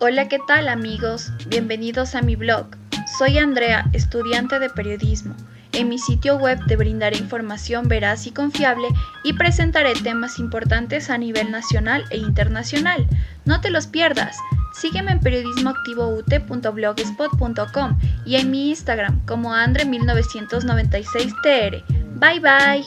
Hola, ¿qué tal amigos? Bienvenidos a mi blog. Soy Andrea, estudiante de periodismo. En mi sitio web te brindaré información veraz y confiable y presentaré temas importantes a nivel nacional e internacional. No te los pierdas. Sígueme en periodismoactivout.blogspot.com y en mi Instagram como Andre1996tr. Bye bye.